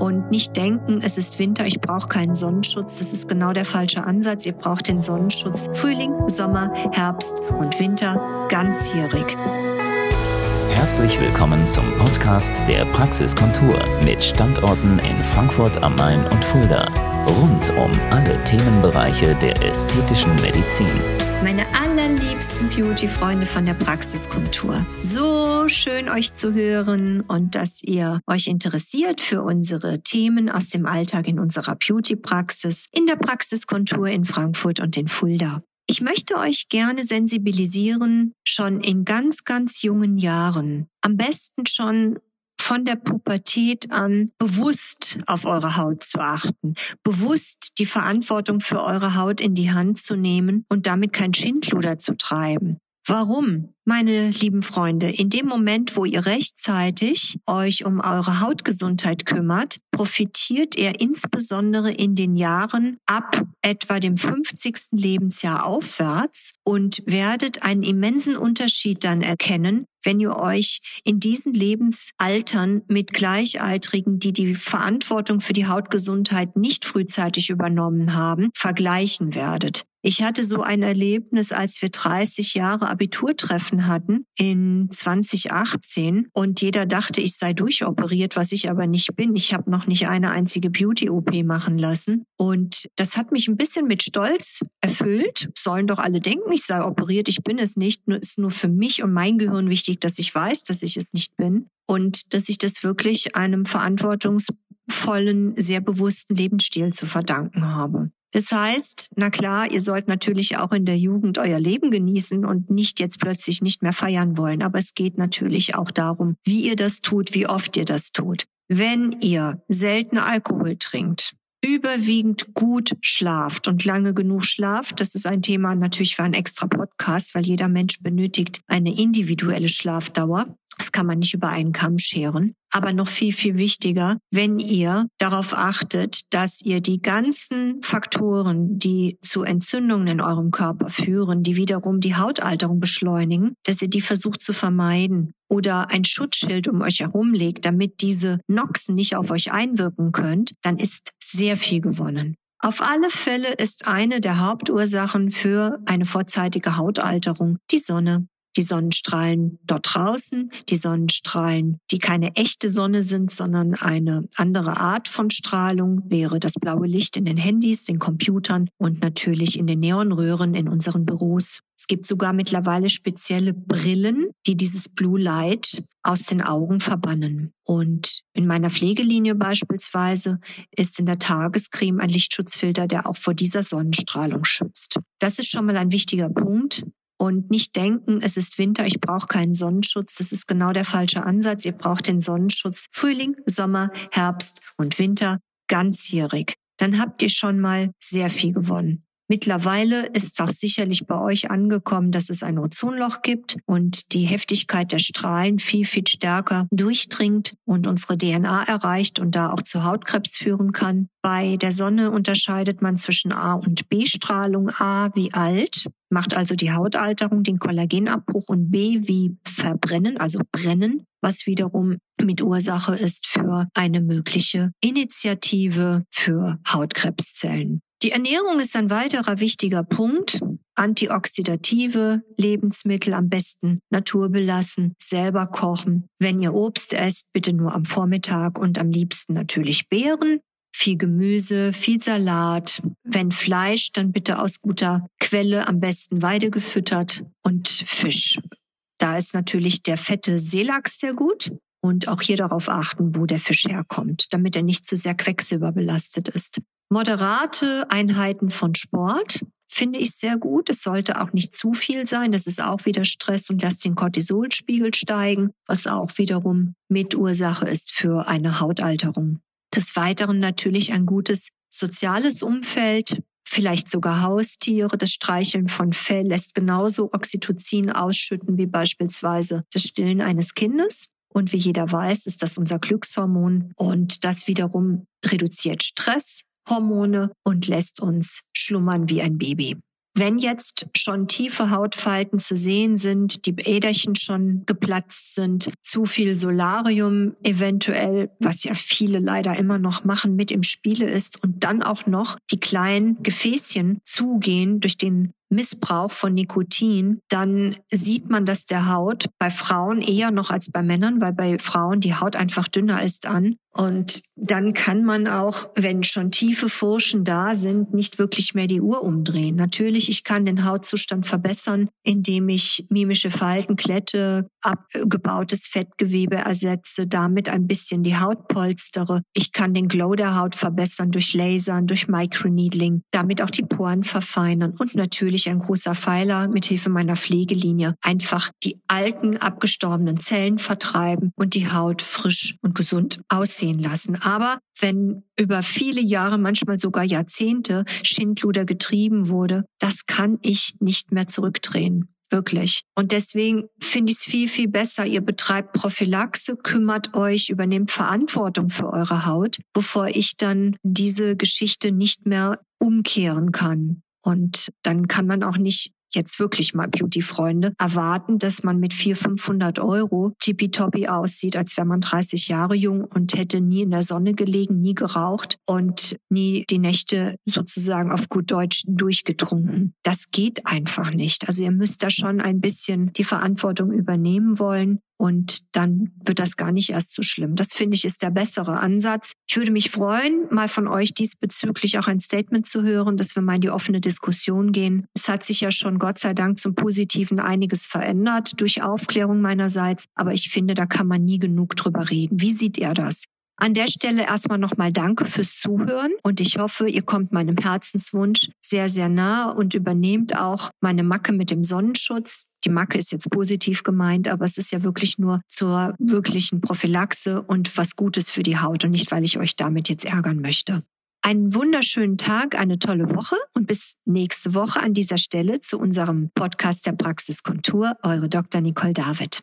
Und nicht denken, es ist Winter, ich brauche keinen Sonnenschutz. Das ist genau der falsche Ansatz. Ihr braucht den Sonnenschutz Frühling, Sommer, Herbst und Winter ganzjährig. Herzlich willkommen zum Podcast der Praxiskontur mit Standorten in Frankfurt am Main und Fulda. Rund um alle Themenbereiche der ästhetischen Medizin. Meine allerliebsten Beauty-Freunde von der Praxiskultur. So schön euch zu hören und dass ihr euch interessiert für unsere Themen aus dem Alltag in unserer Beauty-Praxis, in der Praxiskontur in Frankfurt und in Fulda. Ich möchte euch gerne sensibilisieren, schon in ganz, ganz jungen Jahren. Am besten schon von der Pubertät an bewusst auf eure Haut zu achten, bewusst die Verantwortung für eure Haut in die Hand zu nehmen und damit kein Schindluder zu treiben. Warum? Meine lieben Freunde, in dem Moment, wo ihr rechtzeitig euch um eure Hautgesundheit kümmert, profitiert ihr insbesondere in den Jahren ab etwa dem 50. Lebensjahr aufwärts und werdet einen immensen Unterschied dann erkennen, wenn ihr euch in diesen Lebensaltern mit Gleichaltrigen, die die Verantwortung für die Hautgesundheit nicht frühzeitig übernommen haben, vergleichen werdet. Ich hatte so ein Erlebnis, als wir 30 Jahre Abiturtreffen hatten in 2018 und jeder dachte, ich sei durchoperiert, was ich aber nicht bin. Ich habe noch nicht eine einzige Beauty-OP machen lassen und das hat mich ein bisschen mit Stolz erfüllt. Sollen doch alle denken, ich sei operiert, ich bin es nicht. Nur ist nur für mich und mein Gehirn wichtig, dass ich weiß, dass ich es nicht bin und dass ich das wirklich einem verantwortungsvollen, sehr bewussten Lebensstil zu verdanken habe. Das heißt, na klar, ihr sollt natürlich auch in der Jugend euer Leben genießen und nicht jetzt plötzlich nicht mehr feiern wollen. Aber es geht natürlich auch darum, wie ihr das tut, wie oft ihr das tut. Wenn ihr selten Alkohol trinkt, überwiegend gut schlaft und lange genug schlaft, das ist ein Thema natürlich für einen extra Podcast, weil jeder Mensch benötigt eine individuelle Schlafdauer. Das kann man nicht über einen Kamm scheren. Aber noch viel, viel wichtiger, wenn ihr darauf achtet, dass ihr die ganzen Faktoren, die zu Entzündungen in eurem Körper führen, die wiederum die Hautalterung beschleunigen, dass ihr die versucht zu vermeiden oder ein Schutzschild um euch herumlegt, damit diese Noxen nicht auf euch einwirken könnt, dann ist sehr viel gewonnen. Auf alle Fälle ist eine der Hauptursachen für eine vorzeitige Hautalterung die Sonne die Sonnenstrahlen dort draußen, die Sonnenstrahlen, die keine echte Sonne sind, sondern eine andere Art von Strahlung, wäre das blaue Licht in den Handys, den Computern und natürlich in den Neonröhren in unseren Büros. Es gibt sogar mittlerweile spezielle Brillen, die dieses Blue Light aus den Augen verbannen. Und in meiner Pflegelinie beispielsweise ist in der Tagescreme ein Lichtschutzfilter, der auch vor dieser Sonnenstrahlung schützt. Das ist schon mal ein wichtiger Punkt und nicht denken, es ist Winter, ich brauche keinen Sonnenschutz. Das ist genau der falsche Ansatz. Ihr braucht den Sonnenschutz Frühling, Sommer, Herbst und Winter ganzjährig. Dann habt ihr schon mal sehr viel gewonnen. Mittlerweile ist auch sicherlich bei euch angekommen, dass es ein Ozonloch gibt und die Heftigkeit der Strahlen viel, viel stärker durchdringt und unsere DNA erreicht und da auch zu Hautkrebs führen kann. Bei der Sonne unterscheidet man zwischen A und B-Strahlung. A wie alt, macht also die Hautalterung, den Kollagenabbruch und B wie verbrennen, also brennen, was wiederum mit Ursache ist für eine mögliche Initiative für Hautkrebszellen. Die Ernährung ist ein weiterer wichtiger Punkt. Antioxidative Lebensmittel am besten naturbelassen, selber kochen. Wenn ihr Obst esst, bitte nur am Vormittag und am liebsten natürlich Beeren. Viel Gemüse, viel Salat. Wenn Fleisch, dann bitte aus guter Quelle, am besten Weide gefüttert und Fisch. Da ist natürlich der fette Seelachs sehr gut. Und auch hier darauf achten, wo der Fisch herkommt, damit er nicht zu sehr quecksilberbelastet ist. Moderate Einheiten von Sport finde ich sehr gut. Es sollte auch nicht zu viel sein. Das ist auch wieder Stress und lässt den Cortisolspiegel steigen, was auch wiederum Mitursache ist für eine Hautalterung. Des Weiteren natürlich ein gutes soziales Umfeld, vielleicht sogar Haustiere. Das Streicheln von Fell lässt genauso Oxytocin ausschütten wie beispielsweise das Stillen eines Kindes. Und wie jeder weiß, ist das unser Glückshormon und das wiederum reduziert Stress, Hormone und lässt uns schlummern wie ein Baby. wenn jetzt schon tiefe Hautfalten zu sehen sind, die Äderchen schon geplatzt sind, zu viel Solarium eventuell, was ja viele leider immer noch machen, mit im Spiele ist und dann auch noch die kleinen Gefäßchen zugehen durch den Missbrauch von Nikotin, dann sieht man das der Haut bei Frauen eher noch als bei Männern, weil bei Frauen die Haut einfach dünner ist an. Und dann kann man auch, wenn schon tiefe Furchen da sind, nicht wirklich mehr die Uhr umdrehen. Natürlich, ich kann den Hautzustand verbessern, indem ich mimische Falten klette, abgebautes Fettgewebe ersetze, damit ein bisschen die Haut polstere. Ich kann den Glow der Haut verbessern durch Lasern, durch Microneedling, damit auch die Poren verfeinern und natürlich ein großer Pfeiler mit Hilfe meiner Pflegelinie einfach die alten abgestorbenen Zellen vertreiben und die Haut frisch und gesund aussehen lassen. Aber wenn über viele Jahre, manchmal sogar Jahrzehnte Schindluder getrieben wurde, das kann ich nicht mehr zurückdrehen. Wirklich. Und deswegen finde ich es viel, viel besser. Ihr betreibt Prophylaxe, kümmert euch, übernehmt Verantwortung für eure Haut, bevor ich dann diese Geschichte nicht mehr umkehren kann. Und dann kann man auch nicht jetzt wirklich mal Beauty-Freunde, erwarten, dass man mit 400, 500 Euro tippitoppi aussieht, als wäre man 30 Jahre jung und hätte nie in der Sonne gelegen, nie geraucht und nie die Nächte sozusagen auf gut Deutsch durchgetrunken. Das geht einfach nicht. Also ihr müsst da schon ein bisschen die Verantwortung übernehmen wollen und dann wird das gar nicht erst so schlimm. Das finde ich ist der bessere Ansatz. Ich würde mich freuen, mal von euch diesbezüglich auch ein Statement zu hören, dass wir mal in die offene Diskussion gehen. Es hat sich ja schon Gott sei Dank zum Positiven einiges verändert durch Aufklärung meinerseits, aber ich finde, da kann man nie genug drüber reden. Wie sieht ihr das? An der Stelle erstmal nochmal Danke fürs Zuhören und ich hoffe, ihr kommt meinem Herzenswunsch sehr, sehr nah und übernehmt auch meine Macke mit dem Sonnenschutz. Die Macke ist jetzt positiv gemeint, aber es ist ja wirklich nur zur wirklichen Prophylaxe und was Gutes für die Haut und nicht, weil ich euch damit jetzt ärgern möchte. Einen wunderschönen Tag, eine tolle Woche und bis nächste Woche an dieser Stelle zu unserem Podcast der Praxiskontur. Eure Dr. Nicole David.